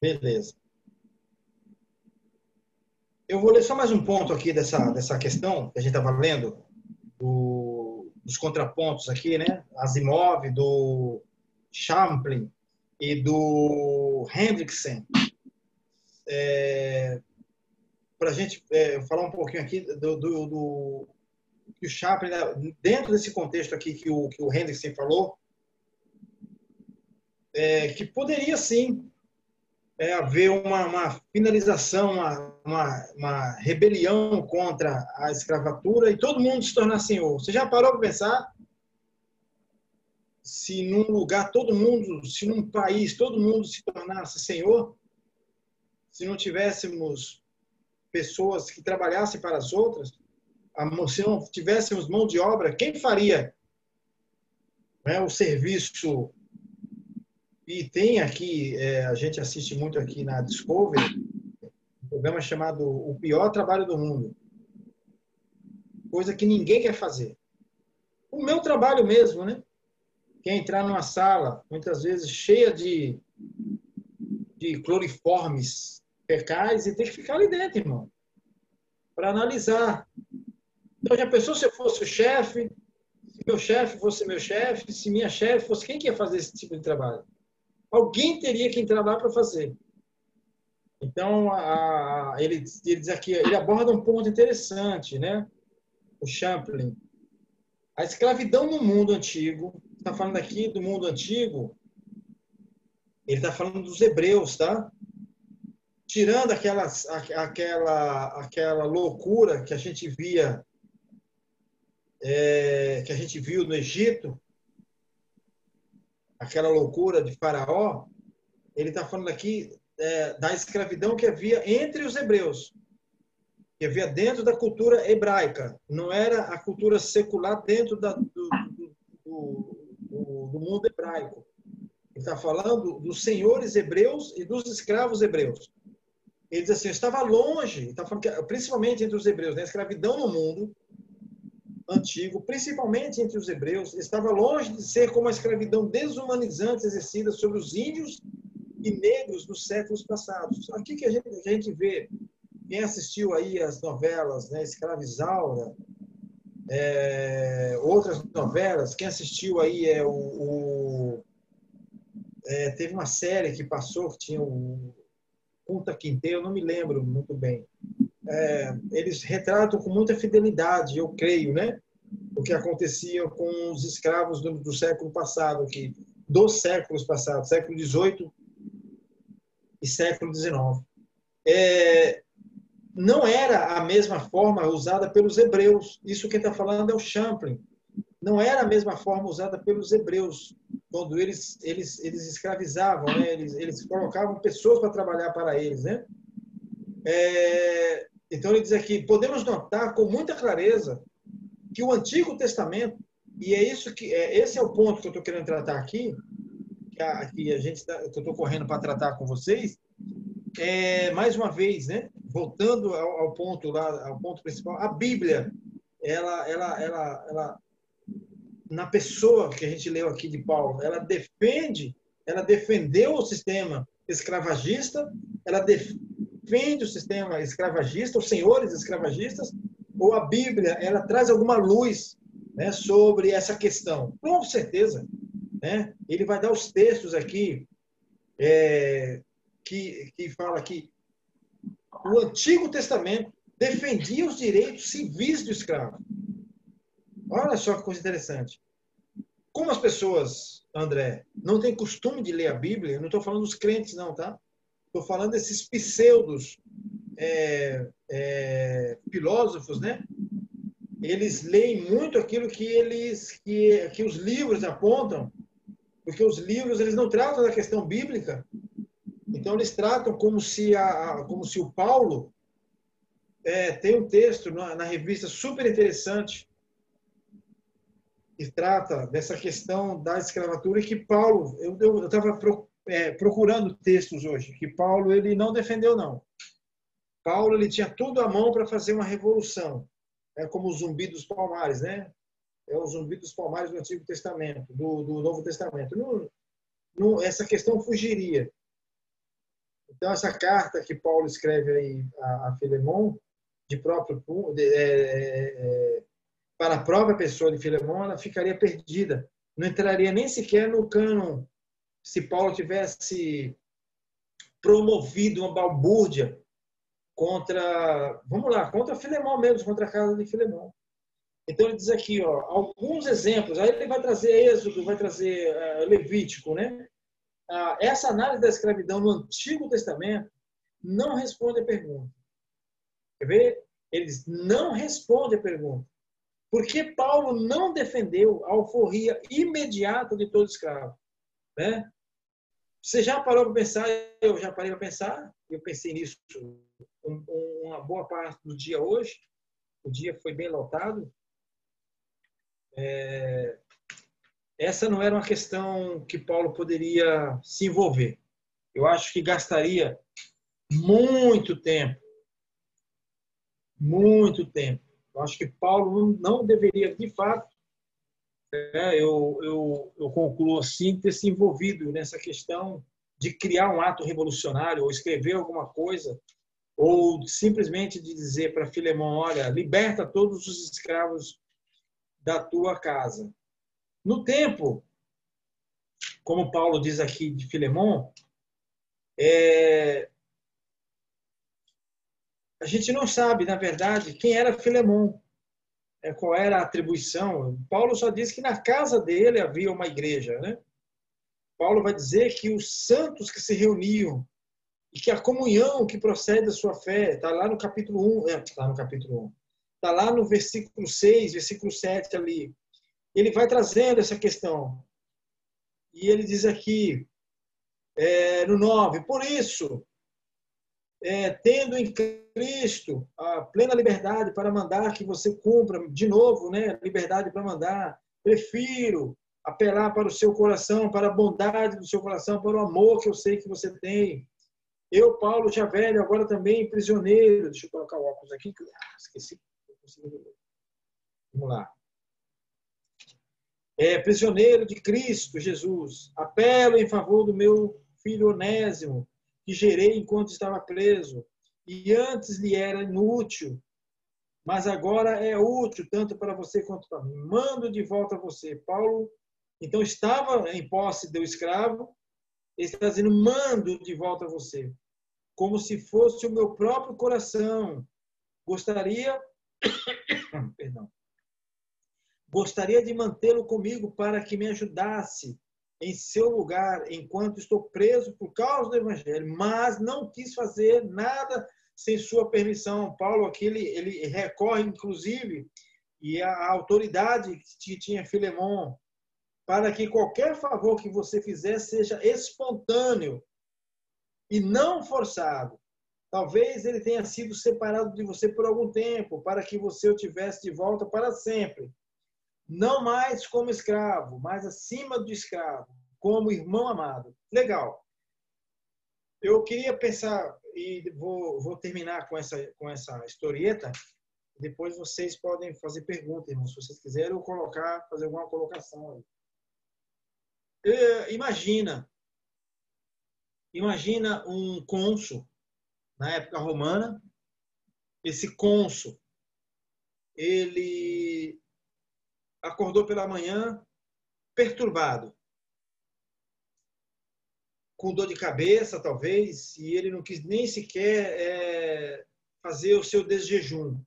Beleza. Eu vou ler só mais um ponto aqui dessa, dessa questão que a gente estava lendo, do, dos contrapontos aqui, né? Asimov, do Champlin e do Hendrickson. É, Para a gente é, falar um pouquinho aqui do, do, do que o Chaplin, né, dentro desse contexto aqui que o, que o Hendrickson falou, é, que poderia sim é, haver uma, uma finalização, uma, uma, uma, rebelião contra a escravatura e todo mundo se tornar senhor. Você já parou para pensar se num lugar todo mundo, se num país todo mundo se tornasse senhor, se não tivéssemos pessoas que trabalhassem para as outras, se não tivéssemos mão de obra, quem faria né, o serviço e tem aqui, é, a gente assiste muito aqui na Discovery, um programa chamado O Pior Trabalho do Mundo. Coisa que ninguém quer fazer. O meu trabalho mesmo, né? Que é entrar numa sala, muitas vezes cheia de, de cloriformes fecais e ter que ficar ali dentro, irmão. Para analisar. Então, já pensou se eu fosse o chefe? Se meu chefe fosse meu chefe? Se minha chefe fosse. Quem que ia fazer esse tipo de trabalho? Alguém teria que entrar lá para fazer. Então, a, ele, ele diz aqui, ele aborda um ponto interessante, né? O Champlin. A escravidão no mundo antigo, está falando aqui do mundo antigo, ele está falando dos hebreus, tá? Tirando aquela, aquela, aquela loucura que a gente via, é, que a gente viu no Egito, aquela loucura de Faraó, ele está falando aqui é, da escravidão que havia entre os hebreus, que havia dentro da cultura hebraica, não era a cultura secular dentro da, do, do, do, do mundo hebraico. Ele está falando dos senhores hebreus e dos escravos hebreus. Ele diz assim, estava longe, está falando que, principalmente entre os hebreus, né? a escravidão no mundo antigo, principalmente entre os hebreus, estava longe de ser como a escravidão desumanizante exercida sobre os índios e negros dos séculos passados. Aqui que a gente, a gente vê, quem assistiu aí as novelas, né, Escravizaura, é, outras novelas, quem assistiu aí é o, o é, teve uma série que passou que tinha o Punta Quinteiro, eu não me lembro muito bem, é, eles retratam com muita fidelidade, eu creio, né? O que acontecia com os escravos do, do século passado, aqui, dos séculos passados, século XVIII e século XIX. É, não era a mesma forma usada pelos hebreus. Isso quem está falando é o Champlin. Não era a mesma forma usada pelos hebreus quando eles eles eles escravizavam, né? eles eles colocavam pessoas para trabalhar para eles, né? É, então ele diz aqui, podemos notar com muita clareza que o Antigo Testamento, e é isso que é, esse é o ponto que eu estou querendo tratar aqui, que a, que a gente tá, que eu estou correndo para tratar com vocês, é, mais uma vez, né, voltando ao, ao, ponto lá, ao ponto principal, a Bíblia, ela, ela, ela, ela, na pessoa que a gente leu aqui de Paulo, ela defende, ela defendeu o sistema escravagista, ela defende defende o sistema escravagista, os senhores escravagistas, ou a Bíblia ela traz alguma luz né, sobre essa questão? Com certeza. Né? Ele vai dar os textos aqui é, que, que fala que o Antigo Testamento defendia os direitos civis do escravo. Olha só que coisa interessante. Como as pessoas, André, não têm costume de ler a Bíblia, não estou falando dos crentes, não, tá? Estou falando desses pseudos é, é, filósofos, né? Eles leem muito aquilo que eles que, que os livros apontam, porque os livros eles não tratam da questão bíblica. Então eles tratam como se a, como se o Paulo é, tem um texto na, na revista super interessante que trata dessa questão da escravatura e que Paulo, eu estava é, procurando textos hoje, que Paulo ele não defendeu, não. Paulo ele tinha tudo à mão para fazer uma revolução. É como o zumbi dos palmares, né? É o zumbi dos palmares do Antigo Testamento, do, do Novo Testamento. Não, essa questão fugiria. Então, essa carta que Paulo escreve aí a, a Filemon, de próprio de, é, é, é, para a própria pessoa de Filemon, ela ficaria perdida. Não entraria nem sequer no cânon se Paulo tivesse promovido uma balbúrdia contra, vamos lá, contra Filemão mesmo, contra a casa de Filemão. Então ele diz aqui, ó, alguns exemplos. Aí ele vai trazer Êxodo, vai trazer uh, Levítico, né? Uh, essa análise da escravidão no Antigo Testamento não responde a pergunta. Quer ver? Eles não respondem a pergunta. Por que Paulo não defendeu a alforria imediata de todo escravo? Né? Você já parou para pensar? Eu já parei para pensar. Eu pensei nisso um, uma boa parte do dia hoje. O dia foi bem lotado. É, essa não era uma questão que Paulo poderia se envolver. Eu acho que gastaria muito tempo. Muito tempo. Eu acho que Paulo não deveria, de fato, é, eu, eu, eu concluo assim, ter se envolvido nessa questão de criar um ato revolucionário ou escrever alguma coisa ou simplesmente de dizer para Filemão, olha, liberta todos os escravos da tua casa. No tempo, como Paulo diz aqui de Filemão, é... a gente não sabe, na verdade, quem era Filemão, qual era a atribuição. Paulo só diz que na casa dele havia uma igreja, né? Paulo vai dizer que os santos que se reuniam e que a comunhão que procede da sua fé, está lá no capítulo 1, é, está no capítulo 1, está lá no versículo 6, versículo 7 ali. Ele vai trazendo essa questão. E ele diz aqui, é, no 9, por isso, é, tendo em Cristo a plena liberdade para mandar que você cumpra, de novo, né, liberdade para mandar, prefiro apelar para o seu coração, para a bondade do seu coração, para o amor que eu sei que você tem. Eu, Paulo, já velho, agora também prisioneiro. Deixa eu colocar o óculos aqui, ah, esqueci. Vamos lá. É, prisioneiro de Cristo Jesus, apelo em favor do meu filho Onésimo, que gerei enquanto estava preso, e antes lhe era inútil, mas agora é útil tanto para você quanto para mim. Mando de volta a você. Paulo então estava em posse do escravo, ele está dizendo: mando de volta a você, como se fosse o meu próprio coração. Gostaria, perdão, gostaria de mantê-lo comigo para que me ajudasse em seu lugar enquanto estou preso por causa do evangelho, mas não quis fazer nada sem sua permissão. Paulo aqui ele, ele recorre inclusive e a autoridade que tinha Filemon para que qualquer favor que você fizer seja espontâneo e não forçado. Talvez ele tenha sido separado de você por algum tempo, para que você o tivesse de volta para sempre. Não mais como escravo, mas acima do escravo, como irmão amado. Legal. Eu queria pensar, e vou, vou terminar com essa, com essa historieta, depois vocês podem fazer perguntas, irmãos, se vocês quiserem, ou colocar, fazer alguma colocação aí. Imagina, imagina um cônsul na época romana. Esse cônsul, ele acordou pela manhã perturbado, com dor de cabeça, talvez, e ele não quis nem sequer é, fazer o seu desjejum.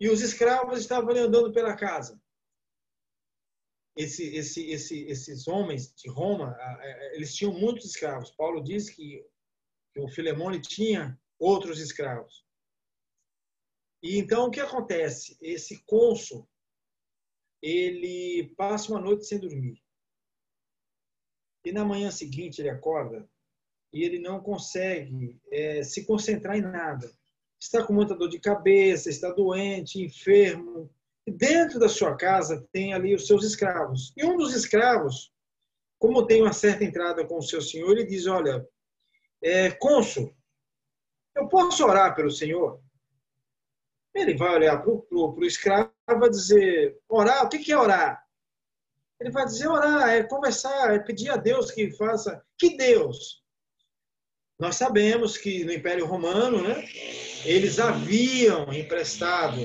E os escravos estavam andando pela casa esse, esse, esse, esses homens de Roma, eles tinham muitos escravos. Paulo diz que, que o Filemone tinha outros escravos. E então o que acontece? Esse cônsul, ele passa uma noite sem dormir. E na manhã seguinte ele acorda e ele não consegue é, se concentrar em nada. Está com muita dor de cabeça, está doente, enfermo, dentro da sua casa tem ali os seus escravos. E um dos escravos, como tem uma certa entrada com o seu senhor, ele diz: Olha, é, cônsul, eu posso orar pelo senhor? Ele vai olhar para o escravo e vai dizer: Orar? O que, é orar? Ele vai dizer: Orar é conversar, é pedir a Deus que faça. Que Deus? Nós sabemos que no Império Romano, né, eles haviam emprestado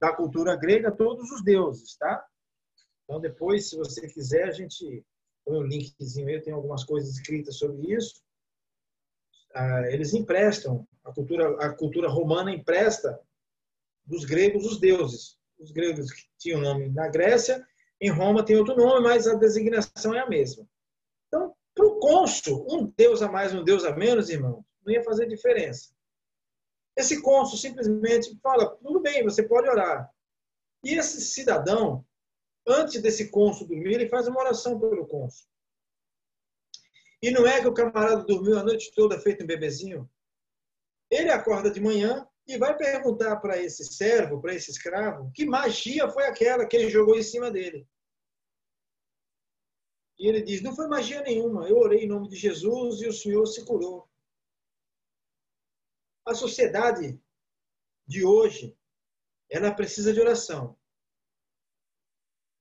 da cultura grega todos os deuses, tá? Então depois, se você quiser, a gente põe um linkzinho aí, tem algumas coisas escritas sobre isso. Ah, eles emprestam a cultura, a cultura romana empresta dos gregos os deuses. Os gregos tinham nome na Grécia, em Roma tem outro nome, mas a designação é a mesma. Então, para o cônsul, um deus a mais, um deus a menos, irmão, não ia fazer diferença. Esse cônsul simplesmente fala: tudo bem, você pode orar. E esse cidadão, antes desse cônsul dormir, ele faz uma oração pelo cônsul. E não é que o camarada dormiu a noite toda feito um bebezinho? Ele acorda de manhã e vai perguntar para esse servo, para esse escravo, que magia foi aquela que ele jogou em cima dele. E ele diz: Não foi magia nenhuma, eu orei em nome de Jesus e o Senhor se curou. A sociedade de hoje, ela precisa de oração.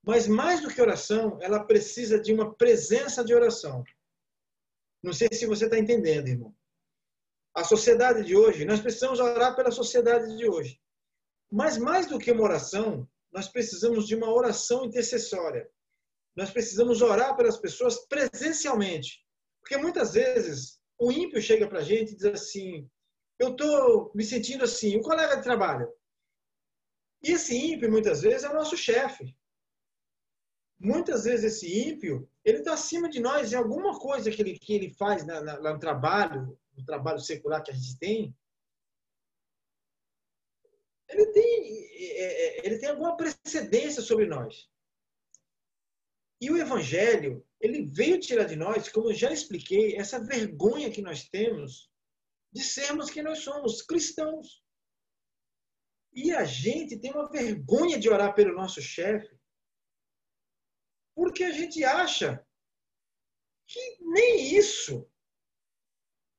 Mas mais do que oração, ela precisa de uma presença de oração. Não sei se você está entendendo, irmão. A sociedade de hoje, nós precisamos orar pela sociedade de hoje. Mas mais do que uma oração, nós precisamos de uma oração intercessória. Nós precisamos orar pelas pessoas presencialmente. Porque muitas vezes o ímpio chega para a gente e diz assim: Eu estou me sentindo assim, um colega de trabalho. E esse ímpio, muitas vezes, é o nosso chefe. Muitas vezes esse ímpio, ele está acima de nós em alguma coisa que ele, que ele faz na, na, no trabalho, no trabalho secular que a gente tem. Ele tem, é, é, ele tem alguma precedência sobre nós. E o Evangelho, ele veio tirar de nós, como eu já expliquei, essa vergonha que nós temos de sermos quem nós somos, cristãos. E a gente tem uma vergonha de orar pelo nosso chefe, porque a gente acha que nem isso,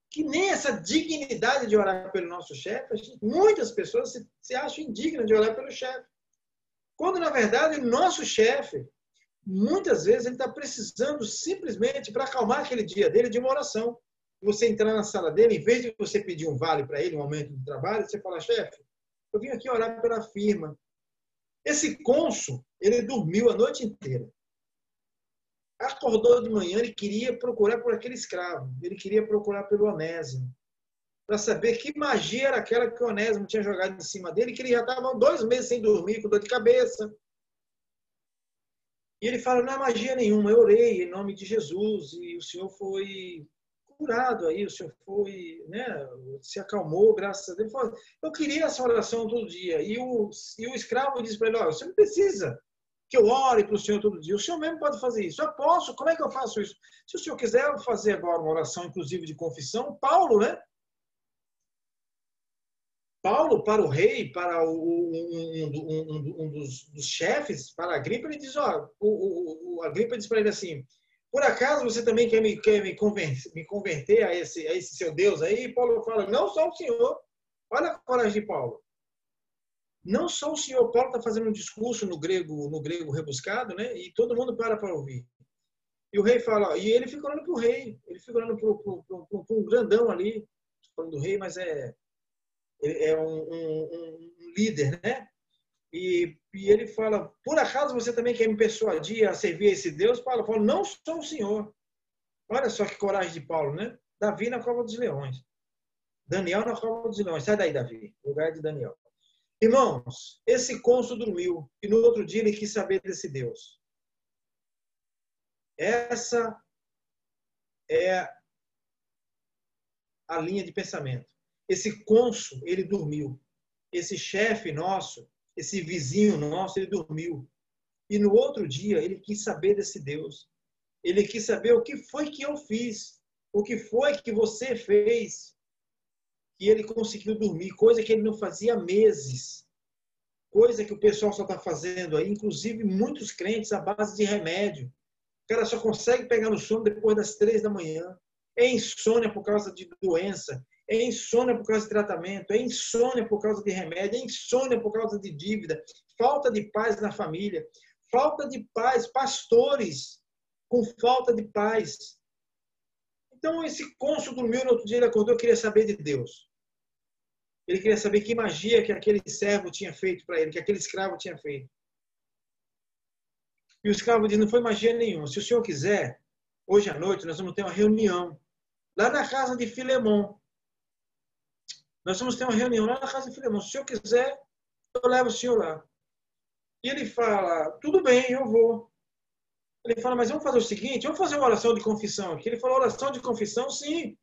que nem essa dignidade de orar pelo nosso chefe, muitas pessoas se, se acham indignas de orar pelo chefe. Quando, na verdade, nosso chefe, muitas vezes, ele está precisando simplesmente, para acalmar aquele dia dele, de uma oração. Você entrar na sala dele, em vez de você pedir um vale para ele, um aumento de trabalho, você fala, chefe, eu vim aqui orar pela firma. Esse cônsul, ele dormiu a noite inteira acordou de manhã e queria procurar por aquele escravo. Ele queria procurar pelo Onésimo. Para saber que magia era aquela que o Onésimo tinha jogado em cima dele, que ele já estava dois meses sem dormir, com dor de cabeça. E ele fala: não é magia nenhuma, eu orei em nome de Jesus e o Senhor foi curado aí, o Senhor foi, né, se acalmou, graças a Deus. Eu queria essa oração todo dia. E o, e o escravo disse para ele: olha, você não precisa que eu ore para o Senhor todo dia. O Senhor mesmo pode fazer isso. Eu posso, como é que eu faço isso? Se o Senhor quiser fazer agora uma oração, inclusive de confissão, Paulo, né? Paulo, para o rei, para o, um, um, um dos, dos, chefes, para a Agripa, ele diz: ó, o, o, o diz para ele assim: por acaso você também quer me, quer me, converter, me converter a esse, a esse seu Deus aí? E Paulo fala: não só o Senhor. Olha a coragem de Paulo não só o senhor Paulo está fazendo um discurso no grego, no grego rebuscado, né? E todo mundo para para ouvir. E o rei fala, e ele fica olhando para o rei, ele fica olhando para um grandão ali, falando do rei, mas é, é um, um, um líder, né? E, e, ele fala, por acaso você também quer me persuadir a servir a esse Deus? Paulo fala, não sou o senhor. Olha só que coragem de Paulo, né? Davi na cova dos leões. Daniel na cova dos leões. Sai daí, Davi. Lugar de Daniel. Irmãos, esse cônsul dormiu e no outro dia ele quis saber desse Deus. Essa é a linha de pensamento. Esse cônsul, ele dormiu. Esse chefe nosso, esse vizinho nosso, ele dormiu. E no outro dia ele quis saber desse Deus. Ele quis saber o que foi que eu fiz, o que foi que você fez e ele conseguiu dormir, coisa que ele não fazia há meses. Coisa que o pessoal só está fazendo aí, inclusive muitos crentes à base de remédio. O cara só consegue pegar no sono depois das três da manhã. É insônia por causa de doença, é insônia por causa de tratamento, é insônia por causa de remédio, é insônia por causa de dívida, falta de paz na família, falta de paz, pastores com falta de paz. Então, esse cônsul dormiu, no outro dia ele acordou queria saber de Deus. Ele queria saber que magia que aquele servo tinha feito para ele, que aquele escravo tinha feito. E o escravo diz: Não foi magia nenhuma. Se o senhor quiser, hoje à noite nós vamos ter uma reunião lá na casa de Filemon. Nós vamos ter uma reunião lá na casa de Filemon. Se o senhor quiser, eu levo o senhor lá. E ele fala: Tudo bem, eu vou. Ele fala: Mas vamos fazer o seguinte: vamos fazer uma oração de confissão aqui. Ele falou: Oração de confissão? Sim.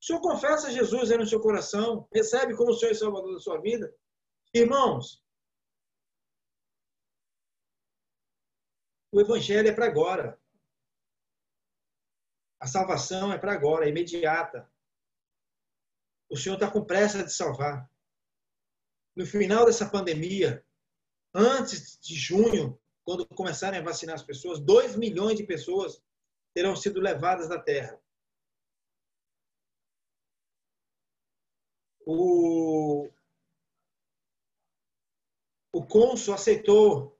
O senhor confessa Jesus aí no seu coração, recebe como o Senhor e Salvador da sua vida. Irmãos, o Evangelho é para agora. A salvação é para agora, é imediata. O Senhor está com pressa de salvar. No final dessa pandemia, antes de junho, quando começarem a vacinar as pessoas, 2 milhões de pessoas terão sido levadas da terra. O, o cônsul aceitou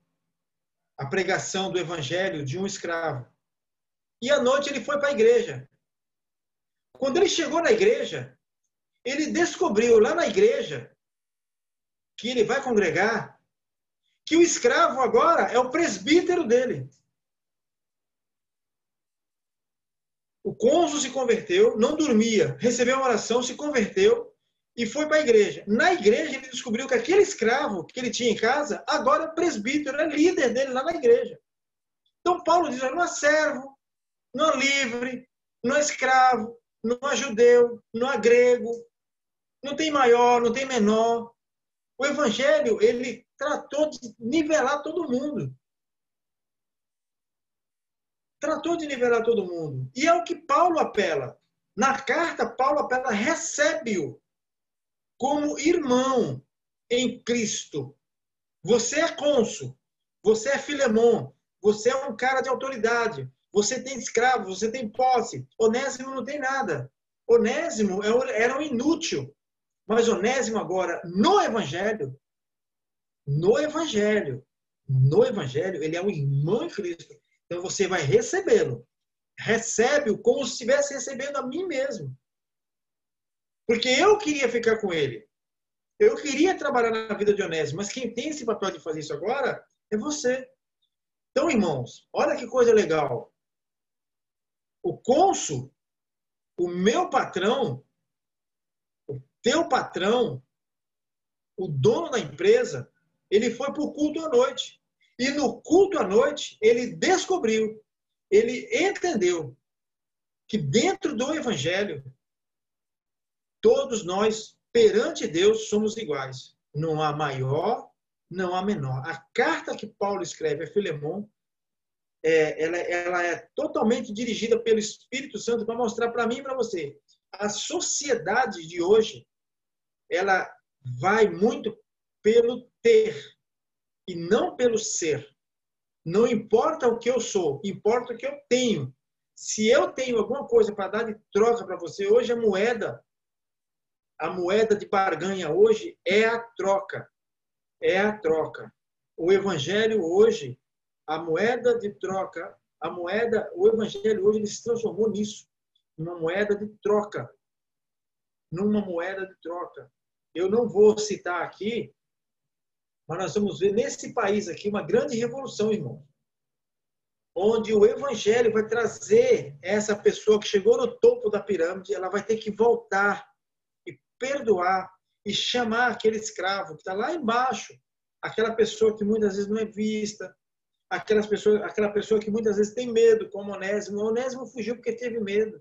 a pregação do evangelho de um escravo. E à noite ele foi para a igreja. Quando ele chegou na igreja, ele descobriu lá na igreja que ele vai congregar que o escravo agora é o presbítero dele. O cônsul se converteu, não dormia, recebeu uma oração, se converteu e foi para a igreja. Na igreja, ele descobriu que aquele escravo que ele tinha em casa, agora é presbítero, é líder dele lá na igreja. Então, Paulo diz: não é servo, não é livre, não é escravo, não é judeu, não é grego, não tem maior, não tem menor. O evangelho, ele tratou de nivelar todo mundo. Tratou de nivelar todo mundo. E é o que Paulo apela. Na carta, Paulo apela, recebe-o como irmão em Cristo. Você é cônsul, você é filemon, você é um cara de autoridade, você tem escravo, você tem posse. Onésimo não tem nada. Onésimo é era um inútil. Mas Onésimo agora, no Evangelho, no Evangelho, no Evangelho, ele é um irmão em Cristo. Então você vai recebê-lo. Recebe-o como se estivesse recebendo a mim mesmo. Porque eu queria ficar com ele. Eu queria trabalhar na vida de Onésimo, mas quem tem esse papel de fazer isso agora é você. Então, irmãos, olha que coisa legal. O cônsul, o meu patrão, o teu patrão, o dono da empresa, ele foi para o culto à noite. E no culto à noite, ele descobriu, ele entendeu que dentro do evangelho Todos nós, perante Deus, somos iguais. Não há maior, não há menor. A carta que Paulo escreve a Filemon, é, ela, ela é totalmente dirigida pelo Espírito Santo para mostrar para mim e para você. A sociedade de hoje, ela vai muito pelo ter e não pelo ser. Não importa o que eu sou, importa o que eu tenho. Se eu tenho alguma coisa para dar de troca para você, hoje a moeda a moeda de barganha hoje é a troca. É a troca. O evangelho hoje, a moeda de troca, a moeda, o evangelho hoje ele se transformou nisso, numa moeda de troca. Numa moeda de troca. Eu não vou citar aqui, mas nós vamos ver nesse país aqui uma grande revolução, irmão. Onde o evangelho vai trazer essa pessoa que chegou no topo da pirâmide, ela vai ter que voltar perdoar e chamar aquele escravo que está lá embaixo, aquela pessoa que muitas vezes não é vista, aquelas pessoas, aquela pessoa que muitas vezes tem medo, como Onésimo. O Onésimo fugiu porque teve medo,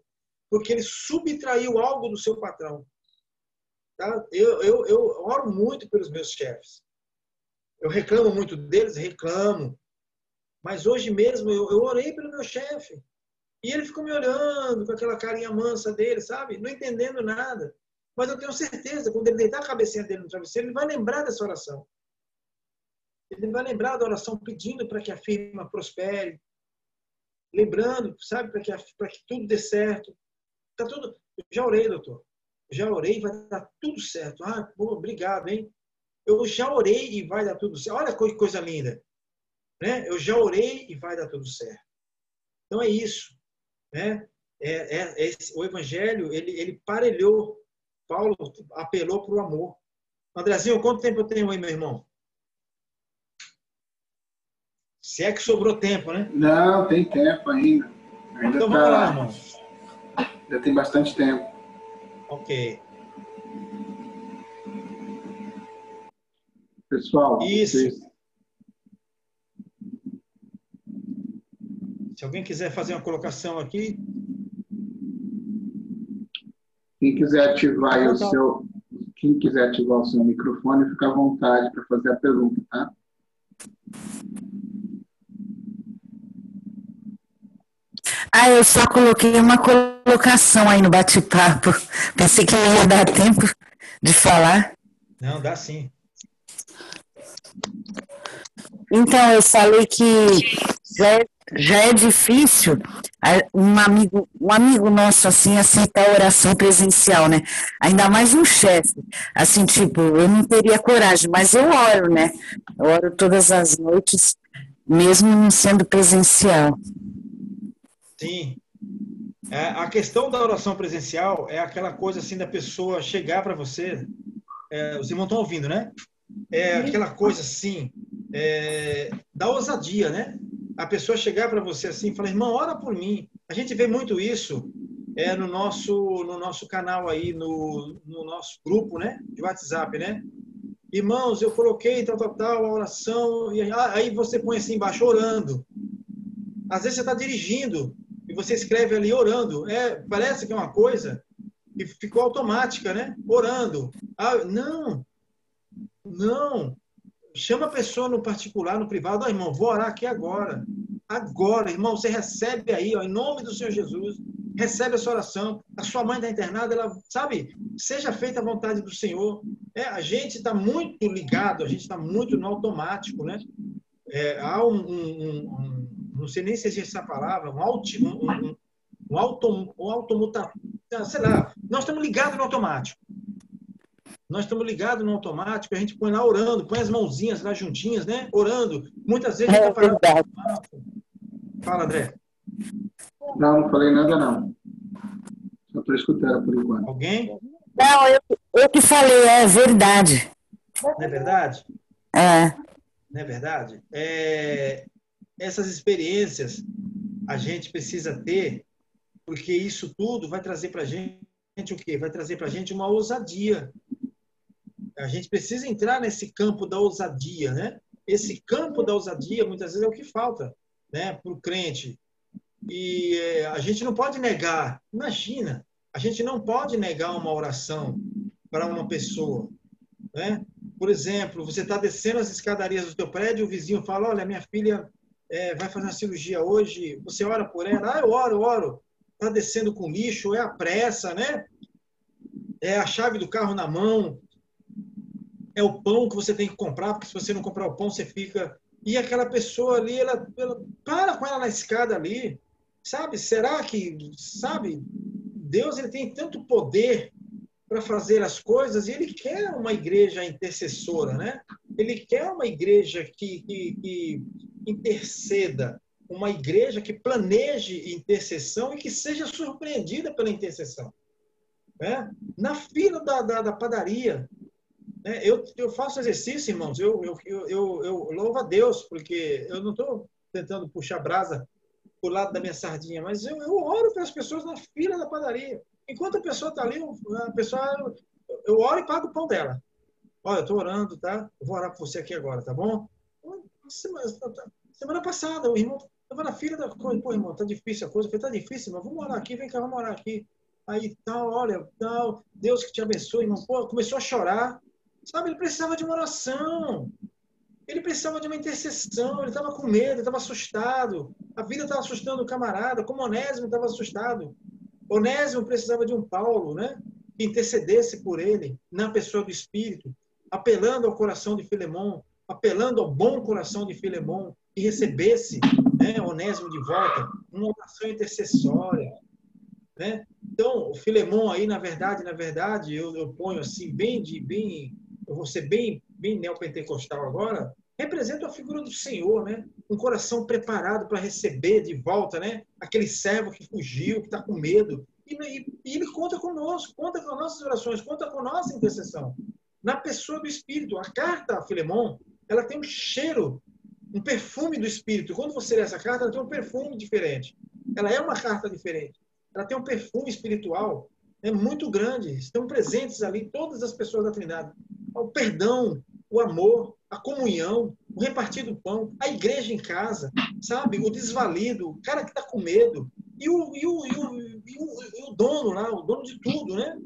porque ele subtraiu algo do seu patrão. Tá? Eu, eu, eu oro muito pelos meus chefes. Eu reclamo muito deles, reclamo. Mas hoje mesmo eu, eu orei pelo meu chefe. E ele ficou me olhando com aquela carinha mansa dele, sabe? Não entendendo nada. Mas eu tenho certeza, quando ele deitar a cabecinha dele no travesseiro, ele vai lembrar dessa oração. Ele vai lembrar da oração pedindo para que a firma prospere. Lembrando, sabe, para que, que tudo dê certo. Tá tudo. Eu já orei, doutor. já orei, vai dar tudo certo. Ah, bom, obrigado, hein? Eu já orei e vai dar tudo certo. Olha que coisa linda. Né? Eu já orei e vai dar tudo certo. Então é isso. Né? é, é, é o evangelho, ele, ele parelhou. Paulo apelou para o amor. Andrezinho, quanto tempo eu tenho aí, meu irmão? Se é que sobrou tempo, né? Não, tem tempo ainda. ainda então vamos tá... lá, irmão. Já tem bastante tempo. Ok. Pessoal, Isso. Vocês... Se alguém quiser fazer uma colocação aqui. Quem quiser ativar o seu. Quem quiser ativar o seu microfone, fica à vontade para fazer a pergunta, tá? Ah, eu só coloquei uma colocação aí no bate-papo. Pensei que não ia dar tempo de falar. Não, dá sim. Então, eu falei que já é, já é difícil um amigo, um amigo nosso, assim, aceitar a oração presencial, né? Ainda mais um chefe. Assim, tipo, eu não teria coragem, mas eu oro, né? Eu oro todas as noites, mesmo não sendo presencial. Sim. É, a questão da oração presencial é aquela coisa assim da pessoa chegar para você. É, os irmãos estão ouvindo, né? É aquela coisa assim, é, da ousadia, né? A pessoa chegar para você assim e falar, irmão, ora por mim. A gente vê muito isso é, no, nosso, no nosso canal aí, no, no nosso grupo, né? De WhatsApp, né? Irmãos, eu coloquei tal, tal, tal, a oração, e aí você põe assim embaixo, orando. Às vezes você está dirigindo, e você escreve ali orando. É, parece que é uma coisa que ficou automática, né? Orando. Ah, não, não. Chama a pessoa no particular, no privado. Irmão, vou orar aqui agora. Agora, irmão, você recebe aí, ó, em nome do Senhor Jesus, recebe a sua oração. A sua mãe está internada, ela, sabe, seja feita a vontade do Senhor. É, a gente está muito ligado, a gente está muito no automático, né? É, há um, um, um não sei nem se existe essa palavra, um, auto, um, um, um, auto, um sei lá, nós estamos ligados no automático. Nós estamos ligados no automático, a gente põe lá orando, põe as mãozinhas lá juntinhas, né? Orando. Muitas vezes a gente está falando. Fala, André. Não, não falei nada, não. Só estou escutando por enquanto. Alguém? Não, eu, eu que falei, é verdade. Não é verdade? É. Não é verdade? É, essas experiências a gente precisa ter, porque isso tudo vai trazer para a gente o quê? Vai trazer para a gente uma ousadia. A gente precisa entrar nesse campo da ousadia, né? Esse campo da ousadia, muitas vezes, é o que falta né, para o crente. E é, a gente não pode negar, imagina, a gente não pode negar uma oração para uma pessoa. Né? Por exemplo, você está descendo as escadarias do teu prédio, o vizinho fala, olha, minha filha é, vai fazer uma cirurgia hoje, você ora por ela? Ah, eu oro, oro. Está descendo com lixo, é a pressa, né? É a chave do carro na mão, é o pão que você tem que comprar, porque se você não comprar o pão, você fica. E aquela pessoa ali, ela, ela para com ela na escada ali, sabe? Será que, sabe? Deus ele tem tanto poder para fazer as coisas e ele quer uma igreja intercessora, né? Ele quer uma igreja que, que, que interceda, uma igreja que planeje intercessão e que seja surpreendida pela intercessão. Né? Na fila da, da, da padaria, né? eu, eu faço exercício, irmãos, eu, eu, eu, eu, louvo a Deus, porque eu não estou tentando puxar brasa por lado da minha sardinha, mas eu, eu oro para as pessoas na fila da padaria. Enquanto a pessoa está ali, a pessoa, eu oro e pago o pão dela. Olha, eu estou orando, tá? Eu vou orar por você aqui agora, tá bom? Semana, semana passada, o irmão estava na fila da coisa. Pô, irmão, tá difícil a coisa. Eu falei, tá difícil, mas vamos orar aqui, vem cá, vamos orar aqui. Aí tal, olha, tal, Deus que te abençoe, irmão. Pô, começou a chorar. Sabe, ele precisava de uma oração. Ele precisava de uma intercessão, ele estava com medo, estava assustado. A vida estava assustando o camarada, como Onésimo estava assustado. Onésimo precisava de um Paulo, né? Que intercedesse por ele, na pessoa do Espírito, apelando ao coração de Filemão, apelando ao bom coração de Filemão, e recebesse né, Onésimo de volta, uma oração intercessória. Né? Então, o Filemão aí, na verdade, na verdade, eu, eu ponho assim, bem de bem, eu vou ser bem, bem neopentecostal agora, representa a figura do Senhor, né? Um coração preparado para receber de volta, né? Aquele servo que fugiu, que está com medo. E, e, e, ele conta conosco, conta com nossas orações, conta com nossa intercessão. Na pessoa do Espírito. A carta a Filemon, ela tem um cheiro, um perfume do Espírito. Quando você lê essa carta, ela tem um perfume diferente. Ela é uma carta diferente. Ela tem um perfume espiritual é muito grande. Estão presentes ali todas as pessoas da Trindade. O perdão, o amor, a comunhão, o repartir do pão, a igreja em casa, sabe? O desvalido, o cara que está com medo, e o, e, o, e, o, e, o, dono lá, o dono de tudo, né?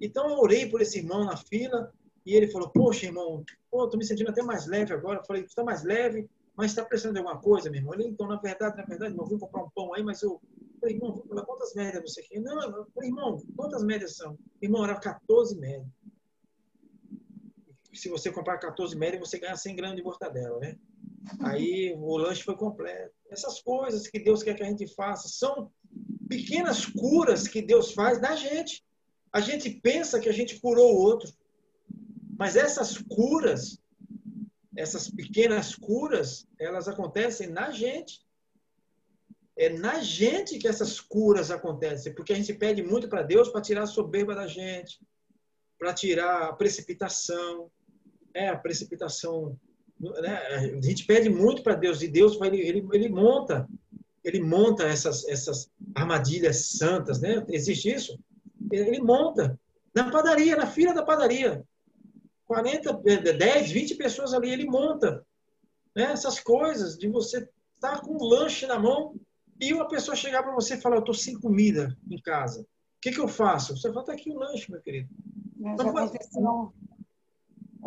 Então eu orei por esse irmão na fila, e ele falou, poxa, irmão, pô, tô me sentindo até mais leve agora. Eu falei, está mais leve, mas está precisando de alguma coisa, meu irmão? Ele, então, na verdade, na verdade, não vim comprar um pão aí, mas eu falei, irmão, quantas médias você quer? Não, irmão, quantas médias são? Irmão, era 14 médias se você comprar 14 médias, você ganha 100 gramas de mortadela, né? Aí o lanche foi completo. Essas coisas que Deus quer que a gente faça são pequenas curas que Deus faz da gente. A gente pensa que a gente curou o outro. Mas essas curas, essas pequenas curas, elas acontecem na gente. É na gente que essas curas acontecem, porque a gente pede muito para Deus para tirar a soberba da gente, para tirar a precipitação, é, a precipitação. Né? A gente pede muito para Deus e Deus vai, ele, ele monta, ele monta essas, essas armadilhas santas, né? Existe isso? Ele monta na padaria, na fila da padaria. 40, 10, 20 pessoas ali, ele monta. Né? Essas coisas de você estar com um lanche na mão e uma pessoa chegar para você e falar, eu estou sem comida em casa. O que, que eu faço? Você fala, está aqui o lanche, meu querido. Mas já aconteceu,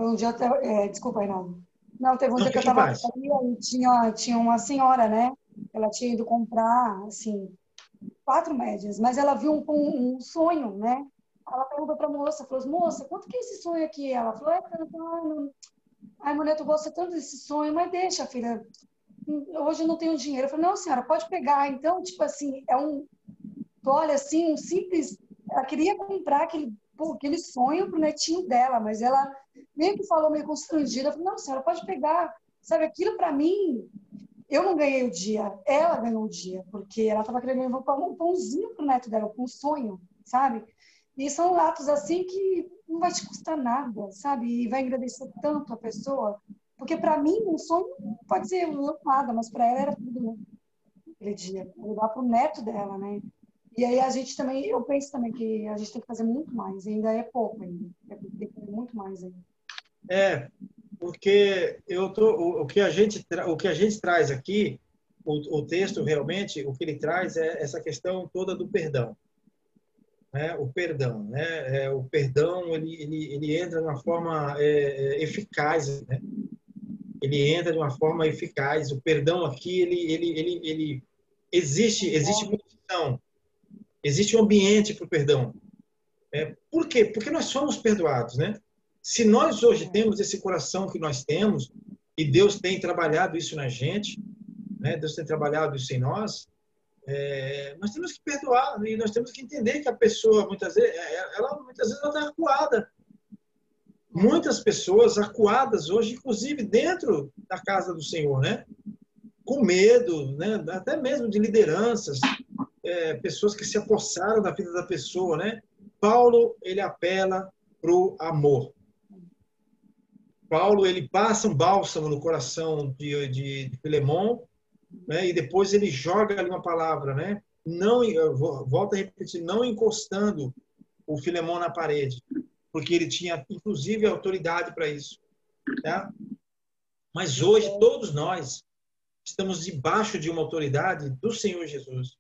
um dia, é, desculpa aí, não. Não, teve um não, dia que eu estava e tinha, tinha uma senhora, né? Ela tinha ido comprar, assim, quatro médias, mas ela viu um, um, um sonho, né? Ela perguntou para a moça, falou, moça, quanto que é esse sonho aqui? Ela falou, é tanto, ai, Moneto, eu gosto tanto desse sonho, mas deixa, filha, hoje eu não tenho dinheiro. Eu falei, não, senhora, pode pegar. Então, tipo assim, é um, olha, assim, um simples, ela queria comprar aquele, aquele sonho pro netinho dela, mas ela meio que falou meio constrangida. Falei, não, senhora, pode pegar. Sabe, aquilo para mim, eu não ganhei o dia, ela ganhou o dia, porque ela estava querendo levar um pãozinho pro neto dela, um sonho, sabe? E são atos assim que não vai te custar nada, sabe? E vai agradecer tanto a pessoa. Porque para mim, um sonho pode ser nada, mas para ela era tudo, né? Aquele dia. Levar para o neto dela, né? E aí a gente também, eu penso também que a gente tem que fazer muito mais, ainda é pouco ainda. Tem que fazer muito mais ainda. É, porque eu tô, o, o, que a gente o que a gente traz aqui, o, o, texto realmente o que ele traz é essa questão toda do perdão, né? O perdão, né? É, o perdão ele, ele, ele entra de uma forma é, é, eficaz, né? Ele entra de uma forma eficaz. O perdão aqui ele ele ele, ele existe existe condição, existe um ambiente para o perdão. É, por quê? Porque nós somos perdoados, né? Se nós hoje temos esse coração que nós temos, e Deus tem trabalhado isso na gente, né? Deus tem trabalhado isso em nós, é, nós temos que perdoar e nós temos que entender que a pessoa, muitas vezes, é, é, ela muitas vezes está acuada. Muitas pessoas acuadas hoje, inclusive dentro da casa do Senhor, né? Com medo, né? até mesmo de lideranças, é, pessoas que se apossaram da vida da pessoa, né? Paulo, ele apela para o amor. Paulo ele passa um bálsamo no coração de, de, de Filemon, né? E depois ele joga ali uma palavra, né? Não, volta a repetir, não encostando o Filemon na parede, porque ele tinha inclusive autoridade para isso, tá? Mas hoje todos nós estamos debaixo de uma autoridade do Senhor Jesus.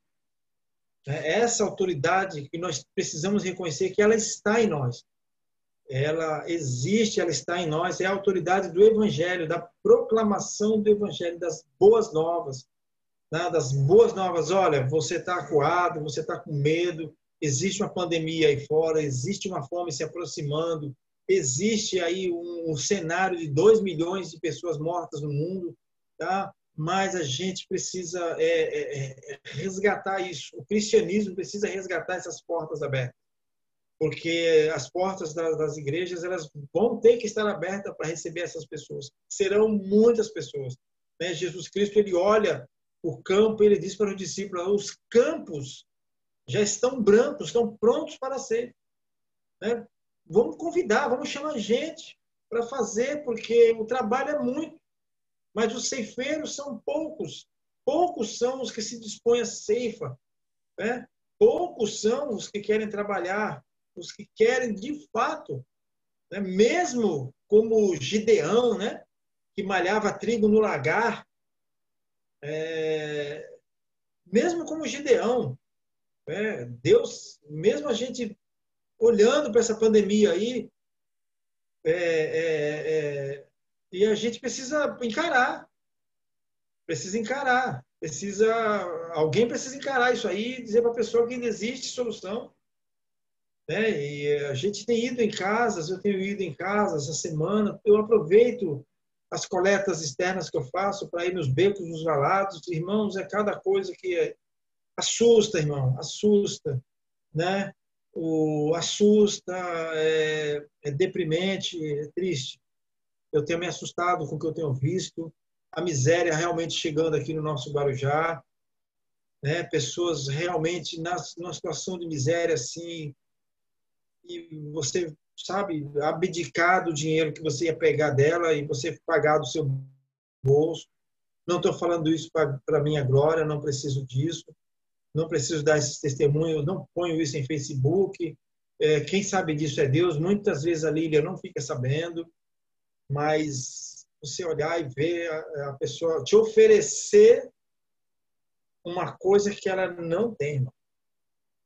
É essa autoridade que nós precisamos reconhecer que ela está em nós ela existe, ela está em nós, é a autoridade do Evangelho, da proclamação do Evangelho, das boas novas. Né? Das boas novas, olha, você está acuado, você está com medo, existe uma pandemia aí fora, existe uma fome se aproximando, existe aí um, um cenário de 2 milhões de pessoas mortas no mundo, tá? Mas a gente precisa é, é, é, resgatar isso. O cristianismo precisa resgatar essas portas abertas porque as portas das, das igrejas elas vão ter que estar abertas para receber essas pessoas. Serão muitas pessoas. Né? Jesus Cristo ele olha o campo e ele diz para os discípulos: os campos já estão brancos, estão prontos para ser. Né? Vamos convidar, vamos chamar gente para fazer, porque o trabalho é muito, mas os ceifeiros são poucos. Poucos são os que se dispõem a ceifa. Né? Poucos são os que querem trabalhar os que querem de fato, né, mesmo como Gideão, né, que malhava trigo no lagar, é, mesmo como Gideão, né, Deus, mesmo a gente olhando para essa pandemia aí, é, é, é, e a gente precisa encarar, precisa encarar, precisa alguém precisa encarar isso aí e dizer para a pessoa que ainda existe solução né? E a gente tem ido em casas, eu tenho ido em casas essa semana, eu aproveito as coletas externas que eu faço para ir nos becos, nos valados, irmãos, é cada coisa que é, assusta, irmão, assusta, né? O assusta, é, é deprimente, é triste. Eu tenho me assustado com o que eu tenho visto, a miséria realmente chegando aqui no nosso Guarujá, né? Pessoas realmente nas, numa situação de miséria assim, e você, sabe, abdicar do dinheiro que você ia pegar dela e você pagar do seu bolso. Não estou falando isso para minha glória, não preciso disso. Não preciso dar esses testemunhos, não ponho isso em Facebook. É, quem sabe disso é Deus. Muitas vezes a Lília não fica sabendo, mas você olhar e ver a, a pessoa te oferecer uma coisa que ela não tem, irmão.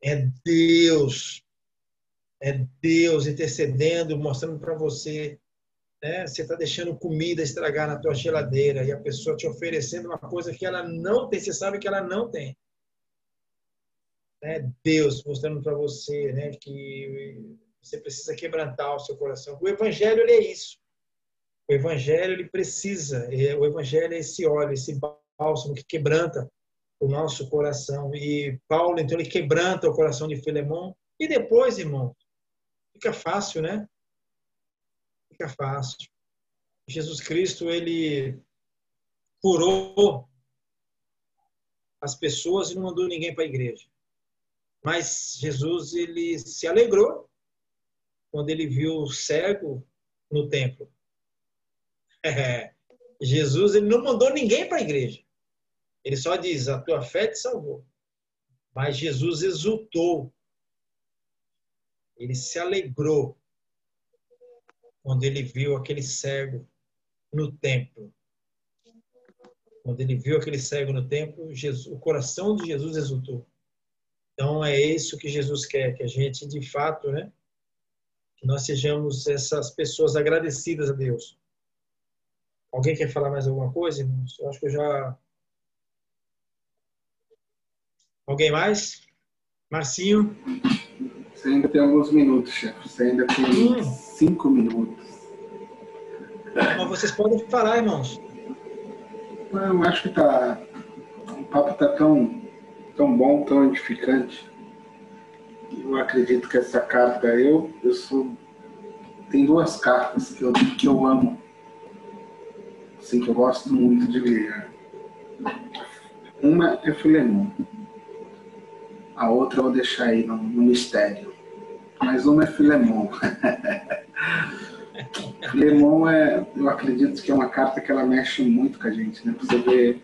É Deus é Deus intercedendo, mostrando para você. Né? Você está deixando comida estragar na tua geladeira e a pessoa te oferecendo uma coisa que ela não tem. Você sabe que ela não tem. É Deus mostrando para você né, que você precisa quebrantar o seu coração. O Evangelho é isso. O Evangelho ele precisa. O Evangelho é esse óleo, esse bálsamo que quebranta o nosso coração. E Paulo, então, ele quebranta o coração de Filemão. E depois, irmão, Fica fácil, né? Fica fácil. Jesus Cristo, ele curou as pessoas e não mandou ninguém para a igreja. Mas Jesus, ele se alegrou quando ele viu o cego no templo. É. Jesus, ele não mandou ninguém para a igreja. Ele só diz: a tua fé te salvou. Mas Jesus exultou ele se alegrou quando ele viu aquele cego no templo. Quando ele viu aquele cego no templo, Jesus, o coração de Jesus exultou. Então é isso que Jesus quer, que a gente de fato, né, que nós sejamos essas pessoas agradecidas a Deus. Alguém quer falar mais alguma coisa, irmãos? Eu acho que eu já Alguém mais? Marcinho? Você ainda tem alguns minutos, chefe. Você ainda tem hum. cinco minutos. Mas vocês podem falar, irmãos. Eu acho que tá. O papo está tão, tão bom, tão edificante. Eu acredito que essa carta, eu, eu sou. Tem duas cartas que eu, que eu amo. Assim, que eu gosto muito de ler. Uma é Filemon. A outra eu vou deixar aí no, no mistério mas uma é Filemon. Filemon é, eu acredito que é uma carta que ela mexe muito com a gente, né? Você vê,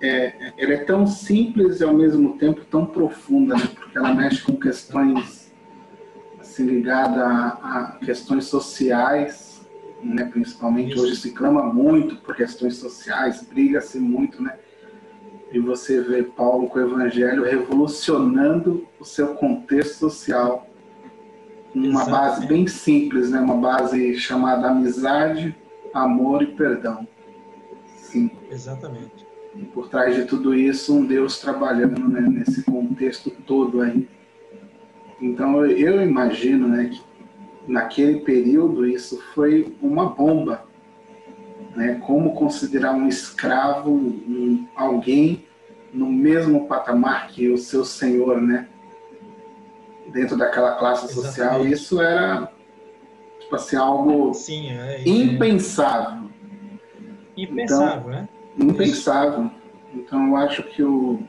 é, ela é tão simples e ao mesmo tempo tão profunda, né? Porque ela mexe com questões assim, ligadas a, a questões sociais, né? Principalmente Isso. hoje se clama muito por questões sociais, briga-se muito, né? e você vê Paulo com o Evangelho revolucionando o seu contexto social, uma Exatamente. base bem simples, né? uma base chamada amizade, amor e perdão. Sim. Exatamente. E por trás de tudo isso, um Deus trabalhando né? nesse contexto todo aí. Então eu imagino né, que naquele período isso foi uma bomba né? Como considerar um escravo um, alguém no mesmo patamar que o seu senhor, né? dentro daquela classe social, Exatamente. isso era tipo assim, algo Sim, é, é, impensável. Impensável, então, né? Impensável. Então eu acho que o,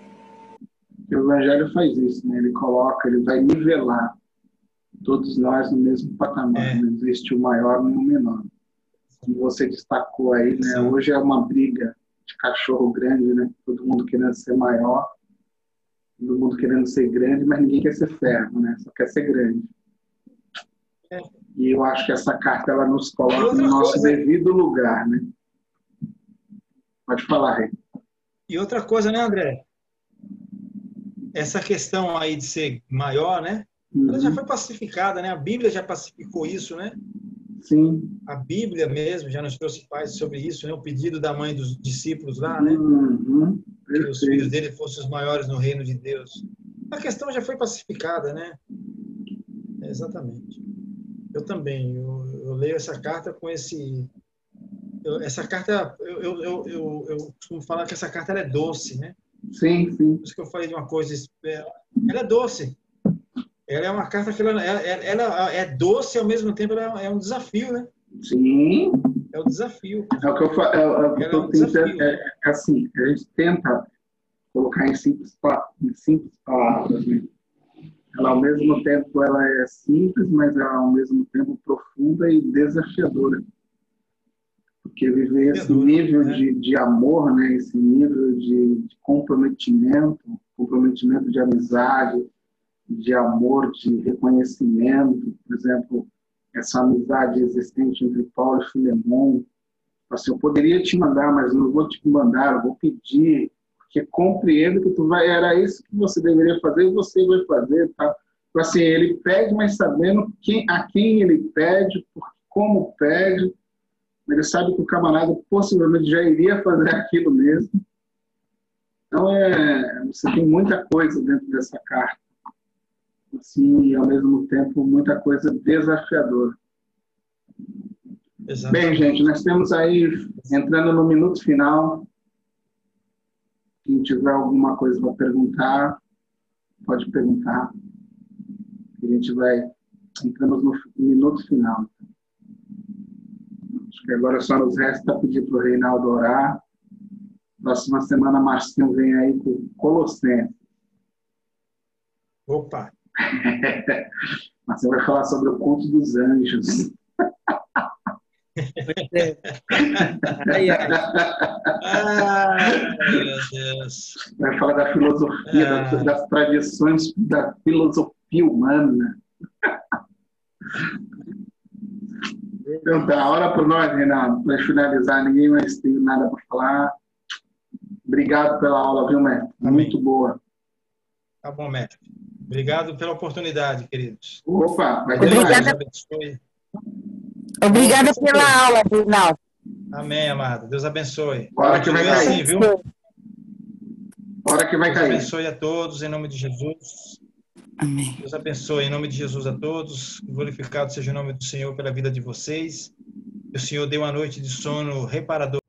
que o Evangelho faz isso, né? Ele coloca, ele vai nivelar todos nós no mesmo patamar. É. Não existe o maior nem o menor. Como você destacou aí, né? Hoje é uma briga de cachorro grande, né? Todo mundo querendo ser maior, todo mundo querendo ser grande, mas ninguém quer ser ferro, né? Só quer ser grande. É. E eu acho que essa carta ela nos coloca no nosso coisa... devido lugar, né? Pode falar, Rei. E outra coisa, né, André? Essa questão aí de ser maior, né? Uhum. Ela já foi pacificada, né? A Bíblia já pacificou isso, né? Sim. A Bíblia mesmo já nos trouxe paz sobre isso, né? O pedido da mãe dos discípulos lá, né? Uhum. Que os filhos dele fossem os maiores no reino de Deus. A questão já foi pacificada, né? É, exatamente. Eu também. Eu, eu, leio essa carta com esse. Eu, essa carta, eu, eu, eu, eu, costumo falar que essa carta é doce, né? Sim, sim. Por isso que eu falei de uma coisa. Ela é doce. Ela é uma carta que ela, ela, ela é doce e ao mesmo tempo ela é um desafio, né? Sim. É um desafio. É o que eu falo. É, é, o é, é, é, assim, a gente tenta colocar em simples, em simples palavras, né? Ela ao mesmo tempo ela é simples, mas ela ao mesmo tempo profunda e desafiadora. Porque viver esse nível né? de, de amor, né? esse nível de, de comprometimento, comprometimento de amizade, de amor, de reconhecimento, por exemplo, essa amizade existente entre Paulo e Filemon. Assim, eu poderia te mandar, mas não vou te mandar, eu vou pedir, porque compreendo que tu vai, era isso que você deveria fazer e você vai fazer, tá? Então, assim, ele pede, mas sabendo quem, a quem ele pede, como pede, ele sabe que o camarada possivelmente já iria fazer aquilo mesmo. Então, é, você tem muita coisa dentro dessa carta assim, e ao mesmo tempo muita coisa desafiadora. Exatamente. Bem, gente, nós temos aí, entrando no minuto final, quem tiver alguma coisa para perguntar, pode perguntar. A gente vai, entramos no minuto final. Acho que agora só nos resta pedir para o Reinaldo orar. Próxima semana, Marcinho vem aí com Colossenses. Opa! Mas você vai falar sobre o culto dos anjos. ai, ai. ai, meu Deus. Vai falar da filosofia, ah. das, das, tradições da filosofia humana. Então tá, hora para nós, Renato, para finalizar, ninguém mais tem nada para falar. Obrigado pela aula, viu, mestre? Muito boa. Tá bom, mestre. Obrigado pela oportunidade, queridos. Opa, vai Obrigada. Obrigada pela aula, Rinaldo. Amém, amado. Deus abençoe. Hora que vai cair. Assim, viu? Hora que vai Deus cair. Deus abençoe a todos, em nome de Jesus. Amém. Deus abençoe, em nome de Jesus, a todos. Glorificado seja o nome do Senhor pela vida de vocês. Que o Senhor dê uma noite de sono reparador.